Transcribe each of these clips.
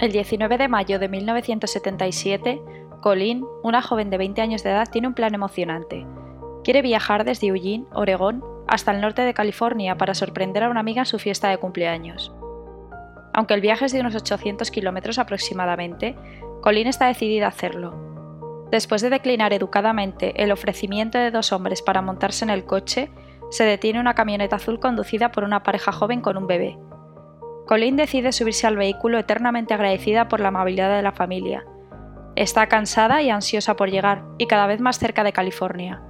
El 19 de mayo de 1977, Colleen, una joven de 20 años de edad, tiene un plan emocionante. Quiere viajar desde Eugene, Oregón, hasta el norte de California para sorprender a una amiga en su fiesta de cumpleaños. Aunque el viaje es de unos 800 kilómetros aproximadamente, Colleen está decidida a hacerlo. Después de declinar educadamente el ofrecimiento de dos hombres para montarse en el coche, se detiene una camioneta azul conducida por una pareja joven con un bebé. Colleen decide subirse al vehículo eternamente agradecida por la amabilidad de la familia. Está cansada y ansiosa por llegar, y cada vez más cerca de California.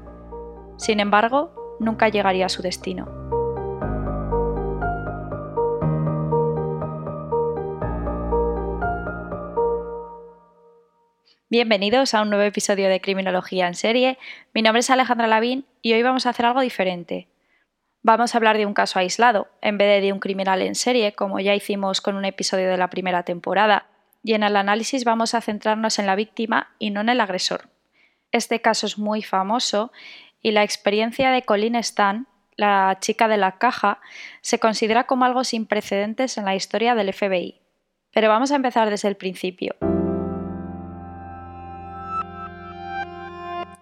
Sin embargo, nunca llegaría a su destino. Bienvenidos a un nuevo episodio de Criminología en serie. Mi nombre es Alejandra Lavín y hoy vamos a hacer algo diferente. Vamos a hablar de un caso aislado, en vez de un criminal en serie, como ya hicimos con un episodio de la primera temporada, y en el análisis vamos a centrarnos en la víctima y no en el agresor. Este caso es muy famoso y la experiencia de Colleen Stan, la chica de la caja, se considera como algo sin precedentes en la historia del FBI. Pero vamos a empezar desde el principio.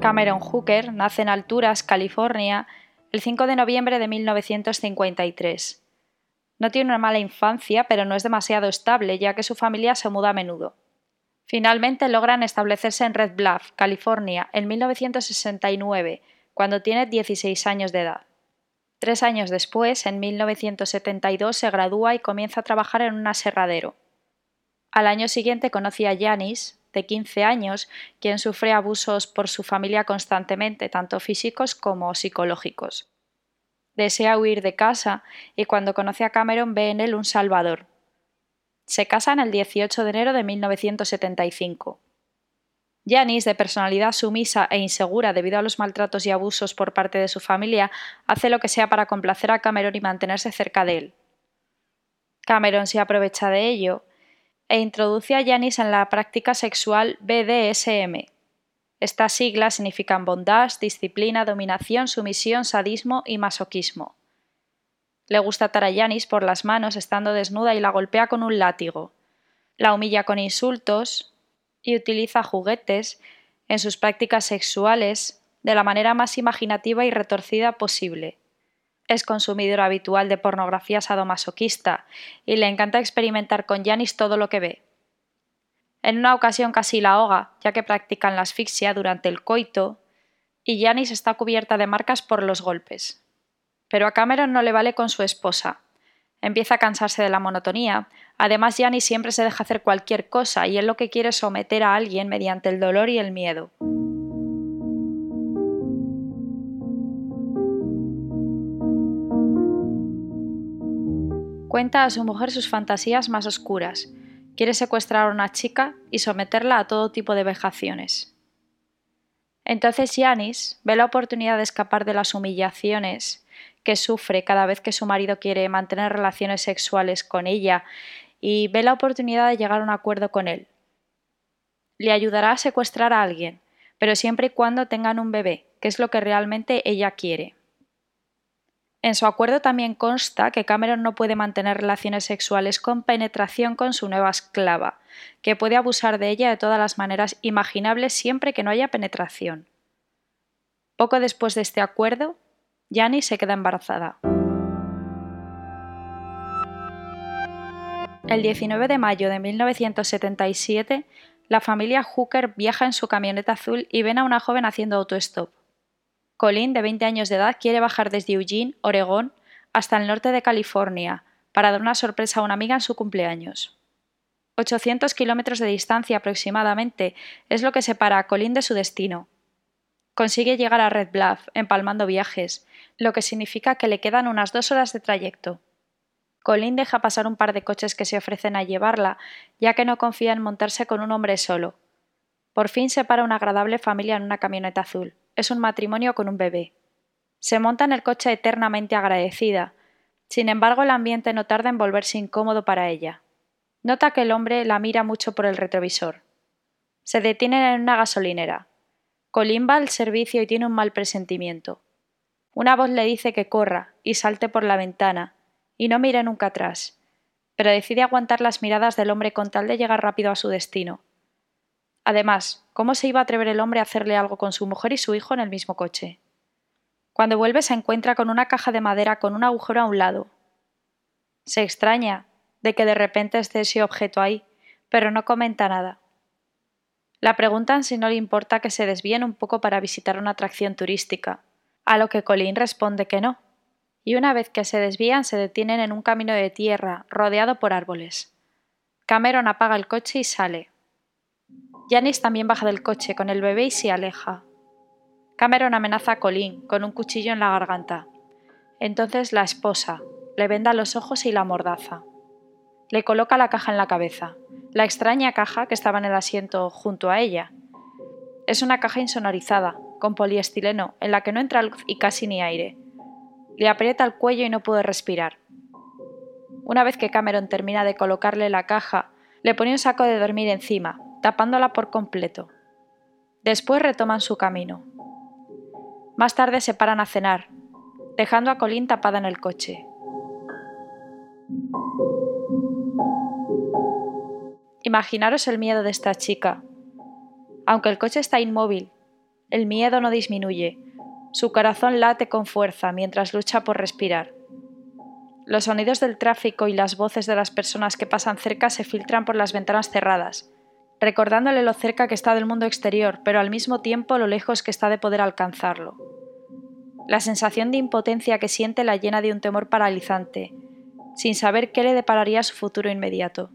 Cameron Hooker nace en Alturas, California, el 5 de noviembre de 1953. No tiene una mala infancia, pero no es demasiado estable, ya que su familia se muda a menudo. Finalmente logran establecerse en Red Bluff, California, en 1969, cuando tiene 16 años de edad. Tres años después, en 1972, se gradúa y comienza a trabajar en un aserradero. Al año siguiente conoce a Janis, de 15 años, quien sufre abusos por su familia constantemente, tanto físicos como psicológicos. Desea huir de casa y cuando conoce a Cameron ve en él un salvador. Se casan el 18 de enero de 1975. Janice, de personalidad sumisa e insegura debido a los maltratos y abusos por parte de su familia, hace lo que sea para complacer a Cameron y mantenerse cerca de él. Cameron se aprovecha de ello e introduce a Janice en la práctica sexual BDSM. Estas siglas significan bondad, disciplina, dominación, sumisión, sadismo y masoquismo. Le gusta atar a Janice por las manos estando desnuda y la golpea con un látigo. La humilla con insultos y utiliza juguetes en sus prácticas sexuales de la manera más imaginativa y retorcida posible es consumidor habitual de pornografía sadomasoquista y le encanta experimentar con Janis todo lo que ve. En una ocasión casi la ahoga, ya que practican la asfixia durante el coito, y Janis está cubierta de marcas por los golpes. Pero a Cameron no le vale con su esposa. Empieza a cansarse de la monotonía. Además, Janis siempre se deja hacer cualquier cosa y él lo que quiere someter a alguien mediante el dolor y el miedo. Cuenta a su mujer sus fantasías más oscuras. Quiere secuestrar a una chica y someterla a todo tipo de vejaciones. Entonces Yanis ve la oportunidad de escapar de las humillaciones que sufre cada vez que su marido quiere mantener relaciones sexuales con ella y ve la oportunidad de llegar a un acuerdo con él. Le ayudará a secuestrar a alguien, pero siempre y cuando tengan un bebé, que es lo que realmente ella quiere. En su acuerdo también consta que Cameron no puede mantener relaciones sexuales con penetración con su nueva esclava, que puede abusar de ella de todas las maneras imaginables siempre que no haya penetración. Poco después de este acuerdo, Jani se queda embarazada. El 19 de mayo de 1977, la familia Hooker viaja en su camioneta azul y ven a una joven haciendo autostop. Colin, de 20 años de edad, quiere bajar desde Eugene, Oregón, hasta el norte de California, para dar una sorpresa a una amiga en su cumpleaños. 800 kilómetros de distancia aproximadamente es lo que separa a Colin de su destino. Consigue llegar a Red Bluff, empalmando viajes, lo que significa que le quedan unas dos horas de trayecto. Colin deja pasar un par de coches que se ofrecen a llevarla, ya que no confía en montarse con un hombre solo. Por fin se para una agradable familia en una camioneta azul es un matrimonio con un bebé. Se monta en el coche eternamente agradecida. Sin embargo, el ambiente no tarda en volverse incómodo para ella. Nota que el hombre la mira mucho por el retrovisor. Se detienen en una gasolinera. Colin va al servicio y tiene un mal presentimiento. Una voz le dice que corra y salte por la ventana, y no mire nunca atrás. pero decide aguantar las miradas del hombre con tal de llegar rápido a su destino. Además, ¿cómo se iba a atrever el hombre a hacerle algo con su mujer y su hijo en el mismo coche? Cuando vuelve se encuentra con una caja de madera con un agujero a un lado. Se extraña de que de repente esté ese objeto ahí, pero no comenta nada. La preguntan si no le importa que se desvíen un poco para visitar una atracción turística, a lo que Colin responde que no, y una vez que se desvían se detienen en un camino de tierra rodeado por árboles. Cameron apaga el coche y sale. Janice también baja del coche con el bebé y se aleja. Cameron amenaza a Colin con un cuchillo en la garganta. Entonces la esposa le venda los ojos y la mordaza. Le coloca la caja en la cabeza, la extraña caja que estaba en el asiento junto a ella. Es una caja insonorizada, con poliestileno, en la que no entra luz y casi ni aire. Le aprieta el cuello y no puede respirar. Una vez que Cameron termina de colocarle la caja, le pone un saco de dormir encima, tapándola por completo. Después retoman su camino. Más tarde se paran a cenar, dejando a Colin tapada en el coche. Imaginaros el miedo de esta chica. Aunque el coche está inmóvil, el miedo no disminuye. Su corazón late con fuerza mientras lucha por respirar. Los sonidos del tráfico y las voces de las personas que pasan cerca se filtran por las ventanas cerradas, recordándole lo cerca que está del mundo exterior, pero al mismo tiempo lo lejos que está de poder alcanzarlo. La sensación de impotencia que siente la llena de un temor paralizante, sin saber qué le depararía su futuro inmediato.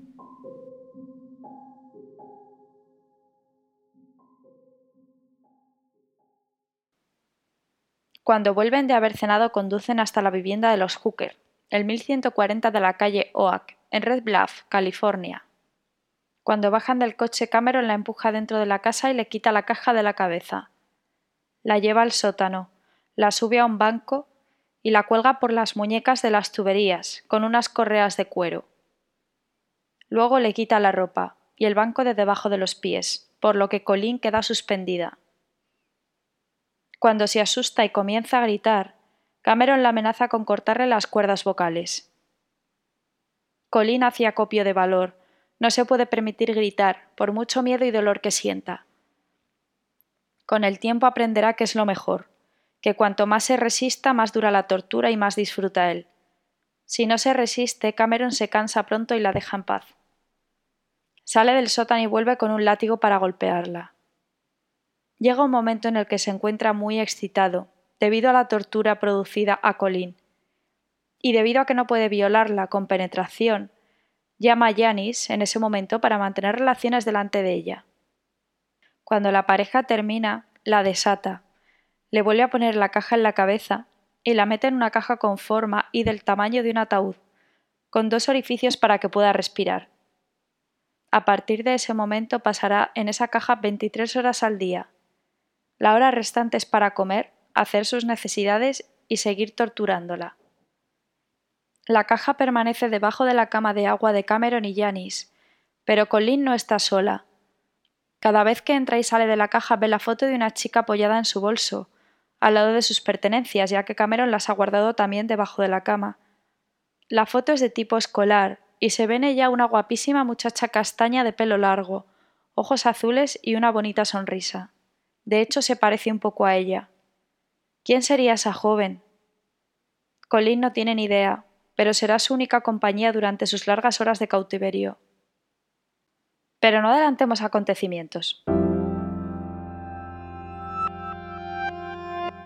Cuando vuelven de haber cenado conducen hasta la vivienda de los Hooker, el 1140 de la calle Oak, en Red Bluff, California. Cuando bajan del coche Cameron la empuja dentro de la casa y le quita la caja de la cabeza. La lleva al sótano, la sube a un banco y la cuelga por las muñecas de las tuberías con unas correas de cuero. Luego le quita la ropa y el banco de debajo de los pies, por lo que Colin queda suspendida. Cuando se asusta y comienza a gritar, Cameron la amenaza con cortarle las cuerdas vocales. Colin hacía copio de valor. No se puede permitir gritar, por mucho miedo y dolor que sienta. Con el tiempo aprenderá que es lo mejor, que cuanto más se resista, más dura la tortura y más disfruta él. Si no se resiste, Cameron se cansa pronto y la deja en paz. Sale del sótano y vuelve con un látigo para golpearla. Llega un momento en el que se encuentra muy excitado, debido a la tortura producida a Colin. Y debido a que no puede violarla con penetración, llama a Janis en ese momento para mantener relaciones delante de ella. Cuando la pareja termina, la desata, le vuelve a poner la caja en la cabeza y la mete en una caja con forma y del tamaño de un ataúd, con dos orificios para que pueda respirar. A partir de ese momento pasará en esa caja 23 horas al día, la hora restante es para comer, hacer sus necesidades y seguir torturándola. La caja permanece debajo de la cama de agua de Cameron y Janice, pero Colin no está sola. Cada vez que entra y sale de la caja ve la foto de una chica apoyada en su bolso, al lado de sus pertenencias, ya que Cameron las ha guardado también debajo de la cama. La foto es de tipo escolar, y se ve en ella una guapísima muchacha castaña de pelo largo, ojos azules y una bonita sonrisa. De hecho, se parece un poco a ella. ¿Quién sería esa joven? Colin no tiene ni idea, pero será su única compañía durante sus largas horas de cautiverio. Pero no adelantemos acontecimientos.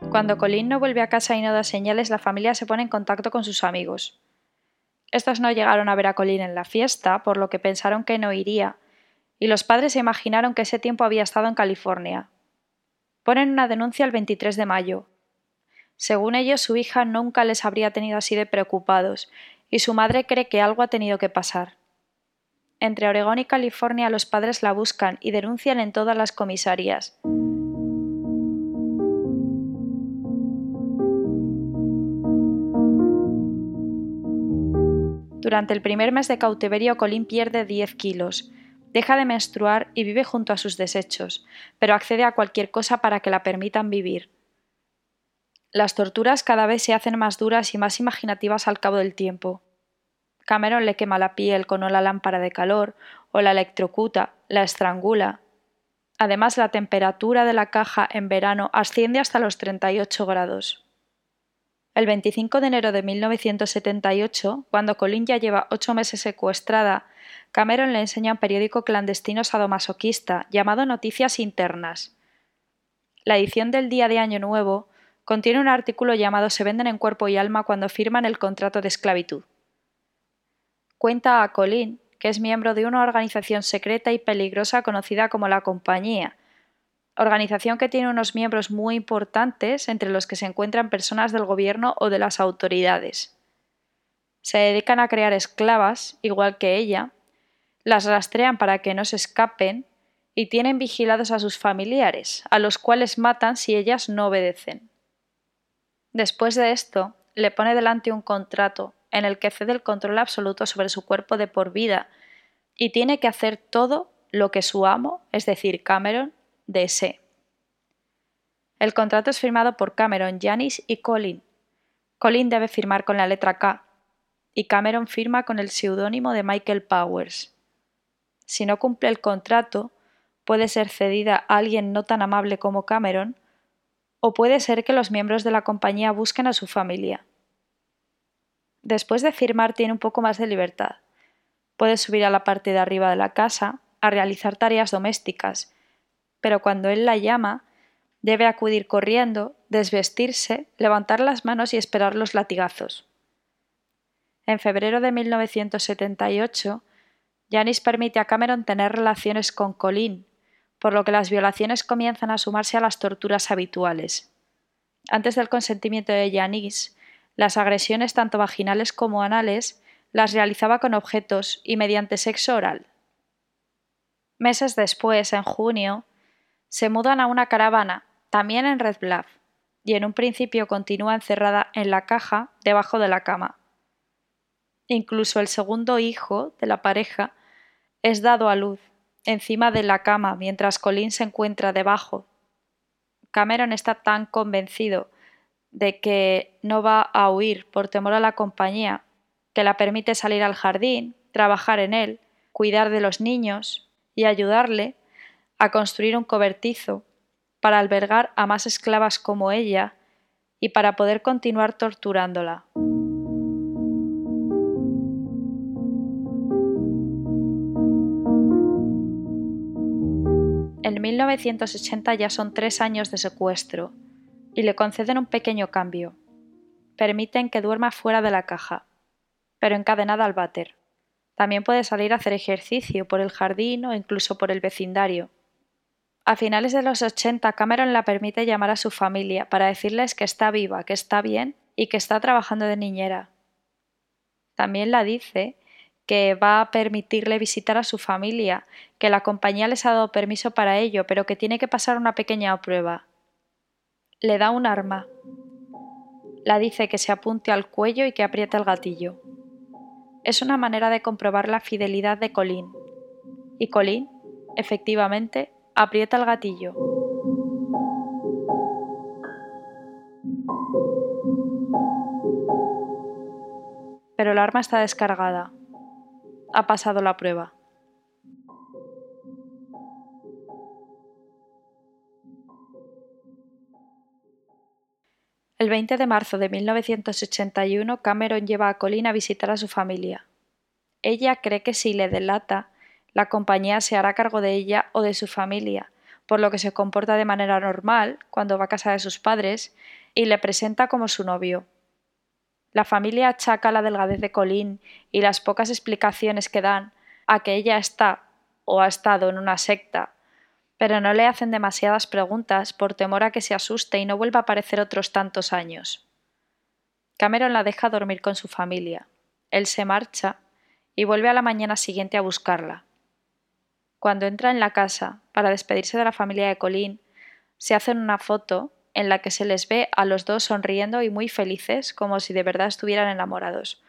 Cuando Colin no vuelve a casa y no da señales, la familia se pone en contacto con sus amigos. Estos no llegaron a ver a Colin en la fiesta, por lo que pensaron que no iría, y los padres se imaginaron que ese tiempo había estado en California, ponen una denuncia el 23 de mayo. Según ellos, su hija nunca les habría tenido así de preocupados, y su madre cree que algo ha tenido que pasar. Entre Oregón y California los padres la buscan y denuncian en todas las comisarías. Durante el primer mes de cautiverio, Colin pierde 10 kilos, Deja de menstruar y vive junto a sus desechos, pero accede a cualquier cosa para que la permitan vivir. Las torturas cada vez se hacen más duras y más imaginativas al cabo del tiempo. Cameron le quema la piel con una lámpara de calor o la electrocuta, la estrangula. Además, la temperatura de la caja en verano asciende hasta los 38 grados. El 25 de enero de 1978, cuando Colin ya lleva ocho meses secuestrada, Cameron le enseña un periódico clandestino sadomasoquista llamado Noticias Internas. La edición del día de Año Nuevo contiene un artículo llamado Se venden en cuerpo y alma cuando firman el contrato de esclavitud. Cuenta a Colin que es miembro de una organización secreta y peligrosa conocida como la Compañía, organización que tiene unos miembros muy importantes entre los que se encuentran personas del gobierno o de las autoridades. Se dedican a crear esclavas, igual que ella, las rastrean para que no se escapen y tienen vigilados a sus familiares, a los cuales matan si ellas no obedecen. Después de esto, le pone delante un contrato en el que cede el control absoluto sobre su cuerpo de por vida y tiene que hacer todo lo que su amo, es decir, Cameron, desee. El contrato es firmado por Cameron, Janice y Colin. Colin debe firmar con la letra K y Cameron firma con el seudónimo de Michael Powers. Si no cumple el contrato, puede ser cedida a alguien no tan amable como Cameron, o puede ser que los miembros de la compañía busquen a su familia. Después de firmar tiene un poco más de libertad. Puede subir a la parte de arriba de la casa a realizar tareas domésticas, pero cuando él la llama, debe acudir corriendo, desvestirse, levantar las manos y esperar los latigazos. En febrero de 1978, Janice permite a Cameron tener relaciones con Colin, por lo que las violaciones comienzan a sumarse a las torturas habituales. Antes del consentimiento de Janice, las agresiones tanto vaginales como anales las realizaba con objetos y mediante sexo oral. Meses después, en junio, se mudan a una caravana, también en Red Bluff, y en un principio continúa encerrada en la caja debajo de la cama. Incluso el segundo hijo de la pareja es dado a luz encima de la cama mientras Colin se encuentra debajo. Cameron está tan convencido de que no va a huir por temor a la compañía, que la permite salir al jardín, trabajar en él, cuidar de los niños y ayudarle a construir un cobertizo para albergar a más esclavas como ella y para poder continuar torturándola. 1980 ya son tres años de secuestro y le conceden un pequeño cambio. Permiten que duerma fuera de la caja, pero encadenada al váter. También puede salir a hacer ejercicio por el jardín o incluso por el vecindario. A finales de los 80, Cameron la permite llamar a su familia para decirles que está viva, que está bien y que está trabajando de niñera. También la dice que va a permitirle visitar a su familia, que la compañía les ha dado permiso para ello, pero que tiene que pasar una pequeña prueba. Le da un arma. La dice que se apunte al cuello y que apriete el gatillo. Es una manera de comprobar la fidelidad de Colin. Y Colin, efectivamente, aprieta el gatillo. Pero el arma está descargada. Ha pasado la prueba. El 20 de marzo de 1981, Cameron lleva a Colin a visitar a su familia. Ella cree que si le delata, la compañía se hará cargo de ella o de su familia, por lo que se comporta de manera normal cuando va a casa de sus padres y le presenta como su novio. La familia achaca la delgadez de Colin y las pocas explicaciones que dan a que ella está o ha estado en una secta pero no le hacen demasiadas preguntas por temor a que se asuste y no vuelva a aparecer otros tantos años. Cameron la deja dormir con su familia. Él se marcha y vuelve a la mañana siguiente a buscarla. Cuando entra en la casa para despedirse de la familia de Colin, se hacen una foto en la que se les ve a los dos sonriendo y muy felices, como si de verdad estuvieran enamorados.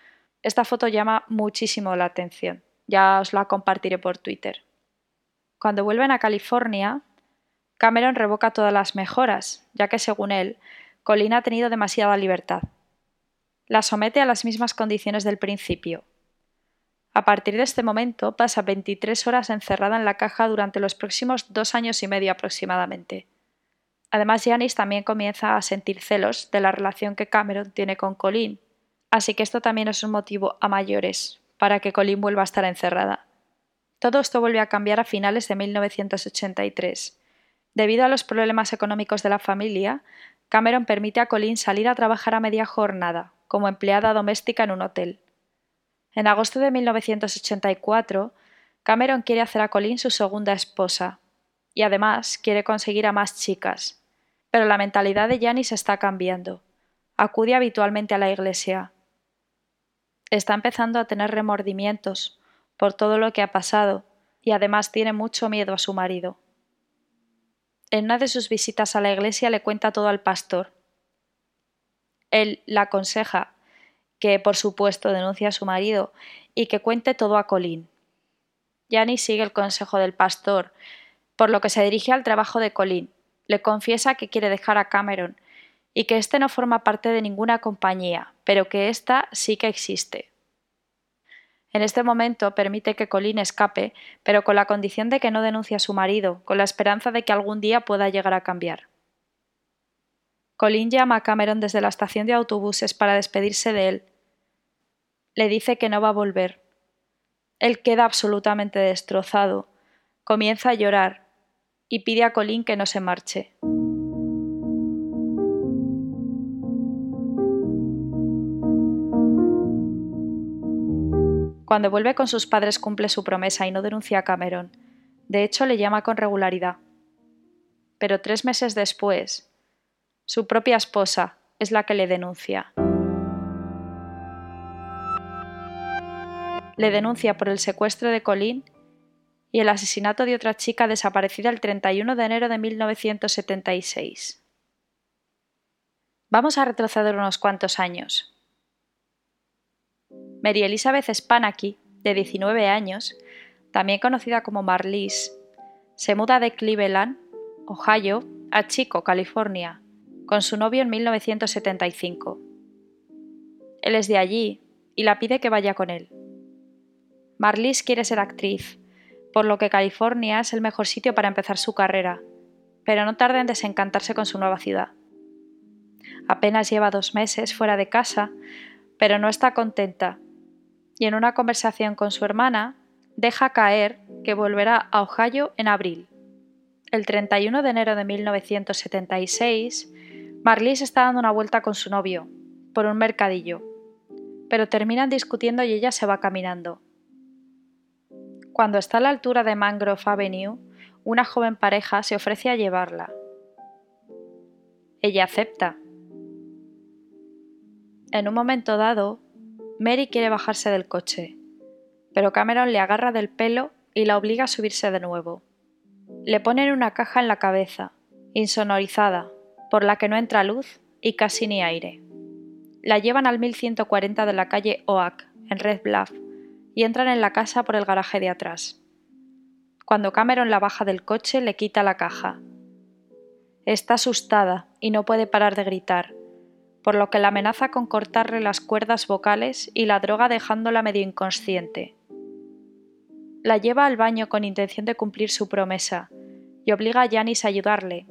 Esta foto llama muchísimo la atención. Ya os la compartiré por Twitter. Cuando vuelven a California, Cameron revoca todas las mejoras, ya que según él, Colin ha tenido demasiada libertad. La somete a las mismas condiciones del principio. A partir de este momento pasa 23 horas encerrada en la caja durante los próximos dos años y medio aproximadamente. Además, Janice también comienza a sentir celos de la relación que Cameron tiene con Colleen, así que esto también es un motivo a mayores para que Colleen vuelva a estar encerrada. Todo esto vuelve a cambiar a finales de 1983. Debido a los problemas económicos de la familia, Cameron permite a Colleen salir a trabajar a media jornada, como empleada doméstica en un hotel. En agosto de 1984, Cameron quiere hacer a Colleen su segunda esposa y además quiere conseguir a más chicas. Pero la mentalidad de Janice está cambiando. Acude habitualmente a la iglesia. Está empezando a tener remordimientos por todo lo que ha pasado y además tiene mucho miedo a su marido. En una de sus visitas a la iglesia le cuenta todo al pastor. Él la aconseja que por supuesto denuncia a su marido y que cuente todo a Colin. Janice sigue el consejo del pastor, por lo que se dirige al trabajo de Colin. Le confiesa que quiere dejar a Cameron y que éste no forma parte de ninguna compañía, pero que ésta sí que existe. En este momento permite que Colin escape, pero con la condición de que no denuncie a su marido, con la esperanza de que algún día pueda llegar a cambiar. Colin llama a Cameron desde la estación de autobuses para despedirse de él. Le dice que no va a volver. Él queda absolutamente destrozado, comienza a llorar y pide a Colin que no se marche. Cuando vuelve con sus padres cumple su promesa y no denuncia a Cameron. De hecho, le llama con regularidad. Pero tres meses después, su propia esposa es la que le denuncia. Le denuncia por el secuestro de Colin y el asesinato de otra chica desaparecida el 31 de enero de 1976. Vamos a retroceder unos cuantos años. Mary Elizabeth Spanaki, de 19 años, también conocida como Marlies, se muda de Cleveland, Ohio, a Chico, California, con su novio en 1975. Él es de allí y la pide que vaya con él. Marlies quiere ser actriz, por lo que California es el mejor sitio para empezar su carrera, pero no tarda en desencantarse con su nueva ciudad. Apenas lleva dos meses fuera de casa, pero no está contenta, y en una conversación con su hermana deja caer que volverá a Ohio en abril. El 31 de enero de 1976, Marlies está dando una vuelta con su novio, por un mercadillo, pero terminan discutiendo y ella se va caminando. Cuando está a la altura de Mangrove Avenue, una joven pareja se ofrece a llevarla. Ella acepta. En un momento dado, Mary quiere bajarse del coche, pero Cameron le agarra del pelo y la obliga a subirse de nuevo. Le ponen una caja en la cabeza, insonorizada, por la que no entra luz y casi ni aire. La llevan al 1140 de la calle Oak, en Red Bluff, y entran en la casa por el garaje de atrás. Cuando Cameron la baja del coche, le quita la caja. Está asustada y no puede parar de gritar, por lo que la amenaza con cortarle las cuerdas vocales y la droga dejándola medio inconsciente. La lleva al baño con intención de cumplir su promesa y obliga a Janice a ayudarle,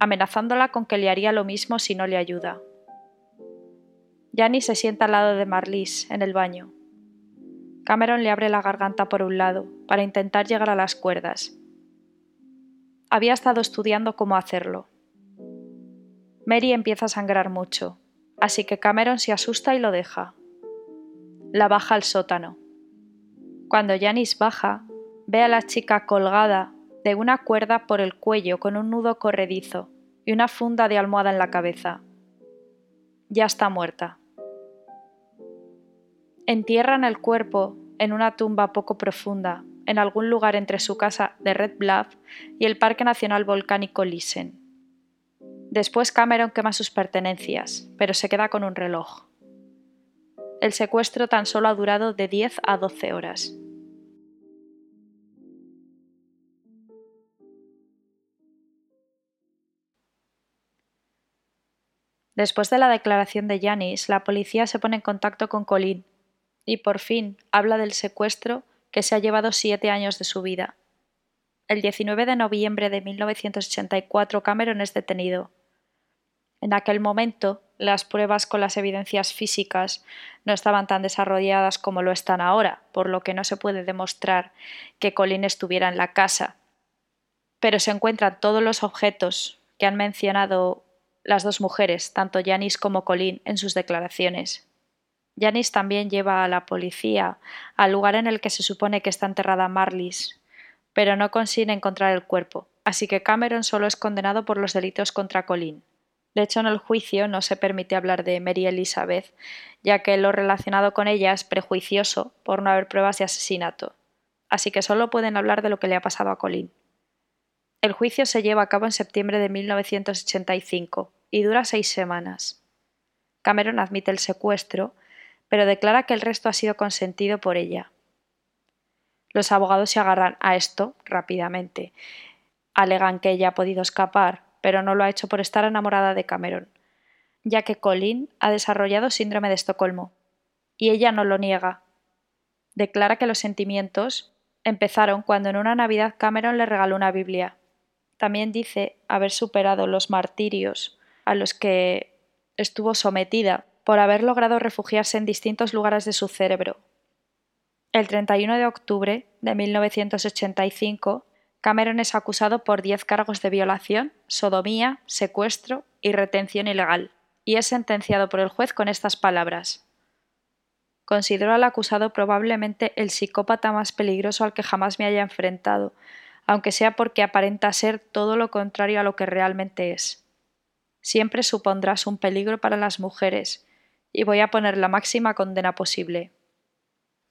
amenazándola con que le haría lo mismo si no le ayuda. Yanni se sienta al lado de Marlies, en el baño. Cameron le abre la garganta por un lado, para intentar llegar a las cuerdas. Había estado estudiando cómo hacerlo. Mary empieza a sangrar mucho, así que Cameron se asusta y lo deja. La baja al sótano. Cuando Janice baja, ve a la chica colgada de una cuerda por el cuello con un nudo corredizo y una funda de almohada en la cabeza. Ya está muerta. Entierran el cuerpo en una tumba poco profunda, en algún lugar entre su casa de Red Bluff y el Parque Nacional Volcánico Lisen. Después Cameron quema sus pertenencias, pero se queda con un reloj. El secuestro tan solo ha durado de 10 a 12 horas. Después de la declaración de Janice, la policía se pone en contacto con Colin, Y por fin habla del secuestro que se ha llevado siete años de su vida. El 19 de noviembre de 1984 Cameron es detenido. En aquel momento, las pruebas con las evidencias físicas no estaban tan desarrolladas como lo están ahora, por lo que no se puede demostrar que Colin estuviera en la casa. Pero se encuentran todos los objetos que han mencionado las dos mujeres, tanto Janice como Colin, en sus declaraciones. Janice también lleva a la policía al lugar en el que se supone que está enterrada Marlis, pero no consigue encontrar el cuerpo, así que Cameron solo es condenado por los delitos contra Colin. De hecho, en el juicio no se permite hablar de Mary Elizabeth, ya que lo relacionado con ella es prejuicioso por no haber pruebas de asesinato. Así que solo pueden hablar de lo que le ha pasado a Colin. El juicio se lleva a cabo en septiembre de 1985 y dura seis semanas. Cameron admite el secuestro, pero declara que el resto ha sido consentido por ella. Los abogados se agarran a esto rápidamente. Alegan que ella ha podido escapar pero no lo ha hecho por estar enamorada de Cameron, ya que Colin ha desarrollado síndrome de Estocolmo, y ella no lo niega. Declara que los sentimientos empezaron cuando en una Navidad Cameron le regaló una Biblia. También dice haber superado los martirios a los que estuvo sometida por haber logrado refugiarse en distintos lugares de su cerebro. El 31 de octubre de 1985 Cameron es acusado por diez cargos de violación, sodomía, secuestro y retención ilegal, y es sentenciado por el juez con estas palabras. Considero al acusado probablemente el psicópata más peligroso al que jamás me haya enfrentado, aunque sea porque aparenta ser todo lo contrario a lo que realmente es. Siempre supondrás un peligro para las mujeres, y voy a poner la máxima condena posible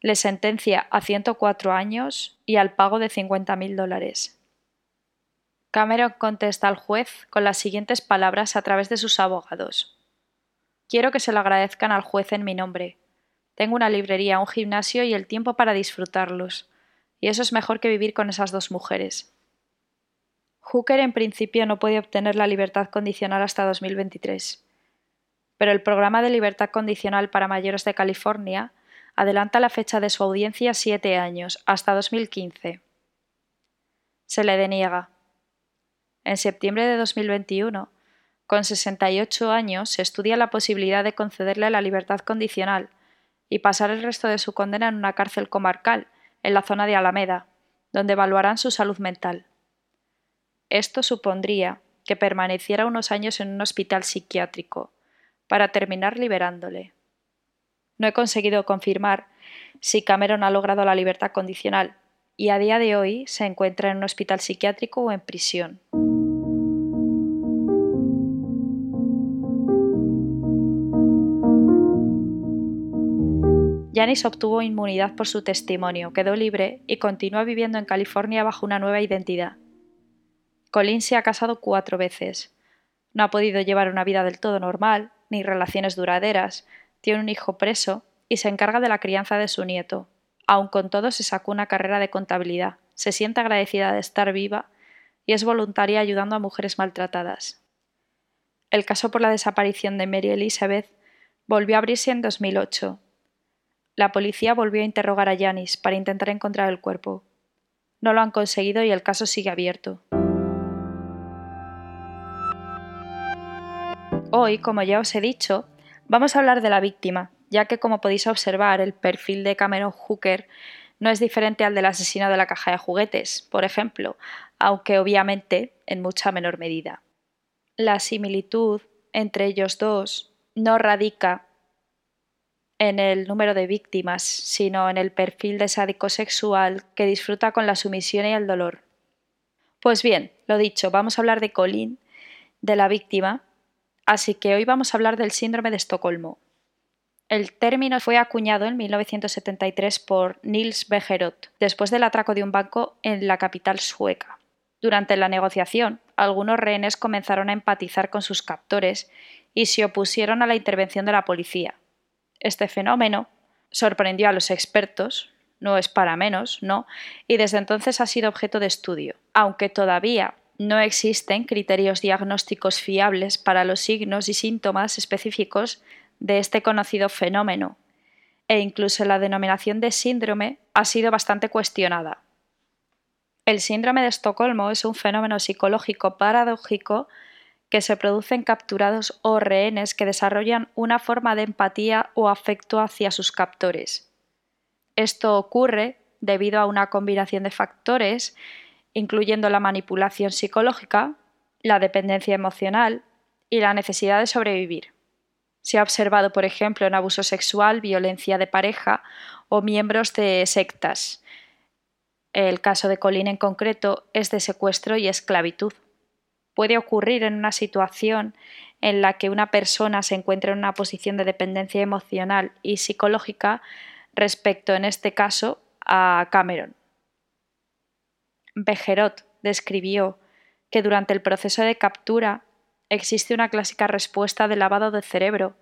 le sentencia a 104 años y al pago de 50.000 dólares. Cameron contesta al juez con las siguientes palabras a través de sus abogados. Quiero que se lo agradezcan al juez en mi nombre. Tengo una librería, un gimnasio y el tiempo para disfrutarlos, y eso es mejor que vivir con esas dos mujeres. Hooker en principio no puede obtener la libertad condicional hasta 2023, pero el programa de libertad condicional para mayores de California adelanta la fecha de su audiencia siete años, hasta 2015. Se le deniega. En septiembre de 2021, con 68 años, se estudia la posibilidad de concederle la libertad condicional y pasar el resto de su condena en una cárcel comarcal, en la zona de Alameda, donde evaluarán su salud mental. Esto supondría que permaneciera unos años en un hospital psiquiátrico, para terminar liberándole. No he conseguido confirmar si Cameron ha logrado la libertad condicional y a día de hoy se encuentra en un hospital psiquiátrico o en prisión. Janice obtuvo inmunidad por su testimonio, quedó libre y continúa viviendo en California bajo una nueva identidad. Colin se ha casado cuatro veces. No ha podido llevar una vida del todo normal, ni relaciones duraderas, tiene un hijo preso y se encarga de la crianza de su nieto. Aun con todo se sacó una carrera de contabilidad, se siente agradecida de estar viva y es voluntaria ayudando a mujeres maltratadas. El caso por la desaparición de Mary Elizabeth volvió a abrirse en 2008. La policía volvió a interrogar a Janice para intentar encontrar el cuerpo. No lo han conseguido y el caso sigue abierto. Hoy, como ya os he dicho, Vamos a hablar de la víctima, ya que como podéis observar el perfil de Cameron Hooker no es diferente al del asesino de la caja de juguetes, por ejemplo, aunque obviamente en mucha menor medida. La similitud entre ellos dos no radica en el número de víctimas, sino en el perfil de sádico sexual que disfruta con la sumisión y el dolor. Pues bien, lo dicho, vamos a hablar de Colin, de la víctima, Así que hoy vamos a hablar del síndrome de Estocolmo. El término fue acuñado en 1973 por Nils Bejerot, después del atraco de un banco en la capital sueca. Durante la negociación, algunos rehenes comenzaron a empatizar con sus captores y se opusieron a la intervención de la policía. Este fenómeno sorprendió a los expertos, no es para menos, ¿no? Y desde entonces ha sido objeto de estudio, aunque todavía no existen criterios diagnósticos fiables para los signos y síntomas específicos de este conocido fenómeno, e incluso la denominación de síndrome ha sido bastante cuestionada. El síndrome de Estocolmo es un fenómeno psicológico paradójico que se produce en capturados o rehenes que desarrollan una forma de empatía o afecto hacia sus captores. Esto ocurre debido a una combinación de factores, incluyendo la manipulación psicológica, la dependencia emocional y la necesidad de sobrevivir. Se ha observado, por ejemplo, en abuso sexual, violencia de pareja o miembros de sectas. El caso de Colin en concreto es de secuestro y esclavitud. Puede ocurrir en una situación en la que una persona se encuentra en una posición de dependencia emocional y psicológica respecto, en este caso, a Cameron. Bejerot describió que durante el proceso de captura existe una clásica respuesta de lavado de cerebro,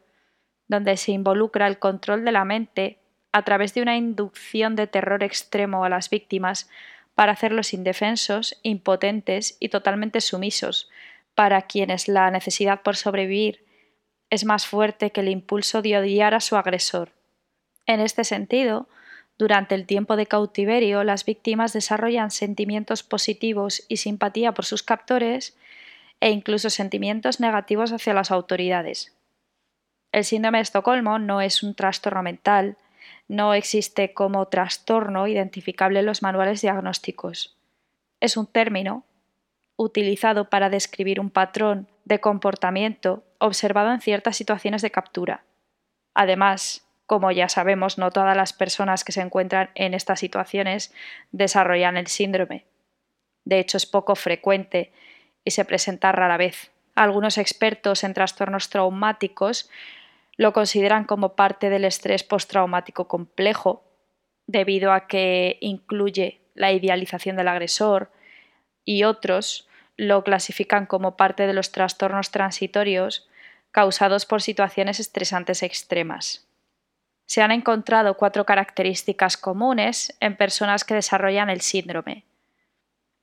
donde se involucra el control de la mente a través de una inducción de terror extremo a las víctimas para hacerlos indefensos, impotentes y totalmente sumisos, para quienes la necesidad por sobrevivir es más fuerte que el impulso de odiar a su agresor. En este sentido, durante el tiempo de cautiverio, las víctimas desarrollan sentimientos positivos y simpatía por sus captores e incluso sentimientos negativos hacia las autoridades. El síndrome de Estocolmo no es un trastorno mental, no existe como trastorno identificable en los manuales diagnósticos. Es un término utilizado para describir un patrón de comportamiento observado en ciertas situaciones de captura. Además, como ya sabemos, no todas las personas que se encuentran en estas situaciones desarrollan el síndrome. De hecho, es poco frecuente y se presenta rara vez. Algunos expertos en trastornos traumáticos lo consideran como parte del estrés postraumático complejo, debido a que incluye la idealización del agresor, y otros lo clasifican como parte de los trastornos transitorios causados por situaciones estresantes extremas. Se han encontrado cuatro características comunes en personas que desarrollan el síndrome.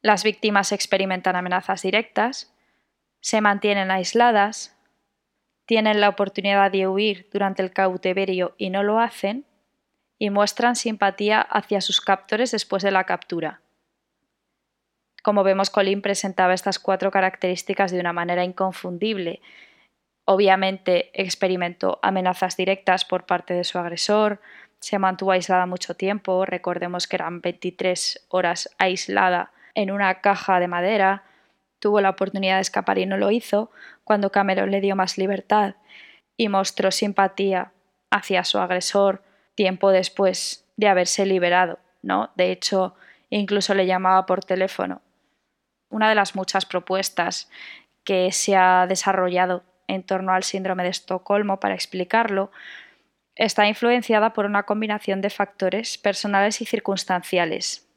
Las víctimas experimentan amenazas directas, se mantienen aisladas, tienen la oportunidad de huir durante el cautiverio y no lo hacen, y muestran simpatía hacia sus captores después de la captura. Como vemos, Colin presentaba estas cuatro características de una manera inconfundible, Obviamente experimentó amenazas directas por parte de su agresor, se mantuvo aislada mucho tiempo, recordemos que eran 23 horas aislada en una caja de madera, tuvo la oportunidad de escapar y no lo hizo, cuando Cameron le dio más libertad y mostró simpatía hacia su agresor tiempo después de haberse liberado, ¿no? De hecho, incluso le llamaba por teléfono. Una de las muchas propuestas que se ha desarrollado en torno al síndrome de Estocolmo para explicarlo, está influenciada por una combinación de factores personales y circunstanciales.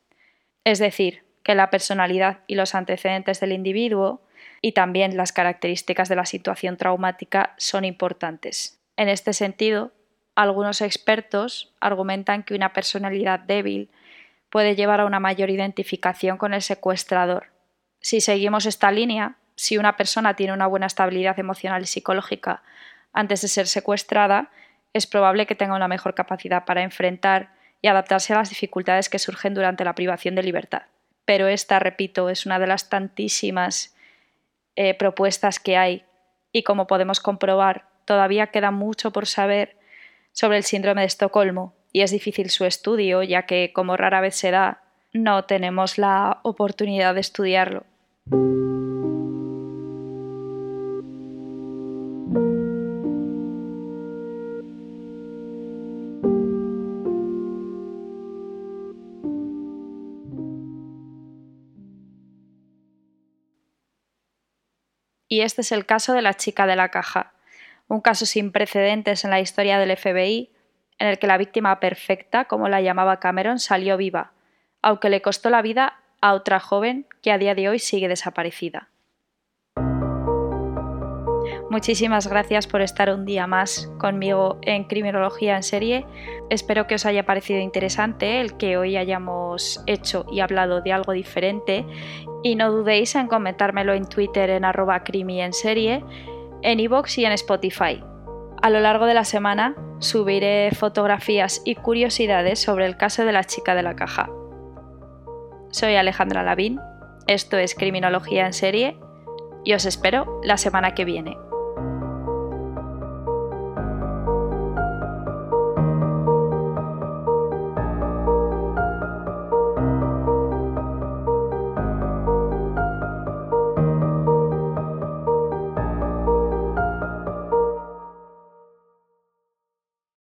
Es decir, que la personalidad y los antecedentes del individuo y también las características de la situación traumática son importantes. En este sentido, algunos expertos argumentan que una personalidad débil puede llevar a una mayor identificación con el secuestrador. Si seguimos esta línea, si una persona tiene una buena estabilidad emocional y psicológica antes de ser secuestrada, es probable que tenga una mejor capacidad para enfrentar y adaptarse a las dificultades que surgen durante la privación de libertad. Pero esta, repito, es una de las tantísimas eh, propuestas que hay y como podemos comprobar, todavía queda mucho por saber sobre el síndrome de Estocolmo y es difícil su estudio, ya que, como rara vez se da, no tenemos la oportunidad de estudiarlo. Y este es el caso de la chica de la caja, un caso sin precedentes en la historia del FBI, en el que la víctima perfecta, como la llamaba Cameron, salió viva, aunque le costó la vida a otra joven que a día de hoy sigue desaparecida. Muchísimas gracias por estar un día más conmigo en Criminología en serie. Espero que os haya parecido interesante el que hoy hayamos hecho y hablado de algo diferente y no dudéis en comentármelo en Twitter en arroba crimi en serie, en iVoox y en Spotify. A lo largo de la semana subiré fotografías y curiosidades sobre el caso de la chica de la caja. Soy Alejandra Lavín, esto es Criminología en serie y os espero la semana que viene.